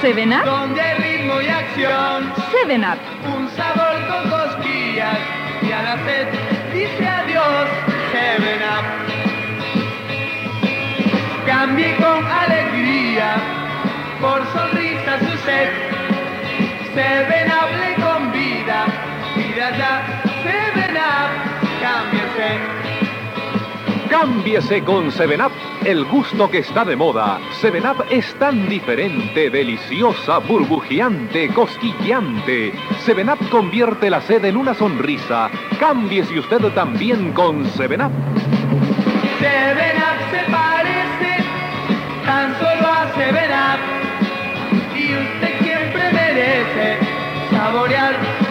Seven Up. Donde hay ritmo y acción. Seven Up. Un sabor con cosquillas. Y a la sed dice adiós. Seven Up. Cambie con alegría. Por sonrisa su sed. Seven Up le convida. Mira ya. Seven Up. Cámbiese. Cámbiese con 7up, el gusto que está de moda. 7up es tan diferente, deliciosa, burbujeante, cosquilleante. 7up convierte la sed en una sonrisa. Cámbiese usted también con 7up. 7up se parece tan solo a 7up. Y usted siempre merece saborear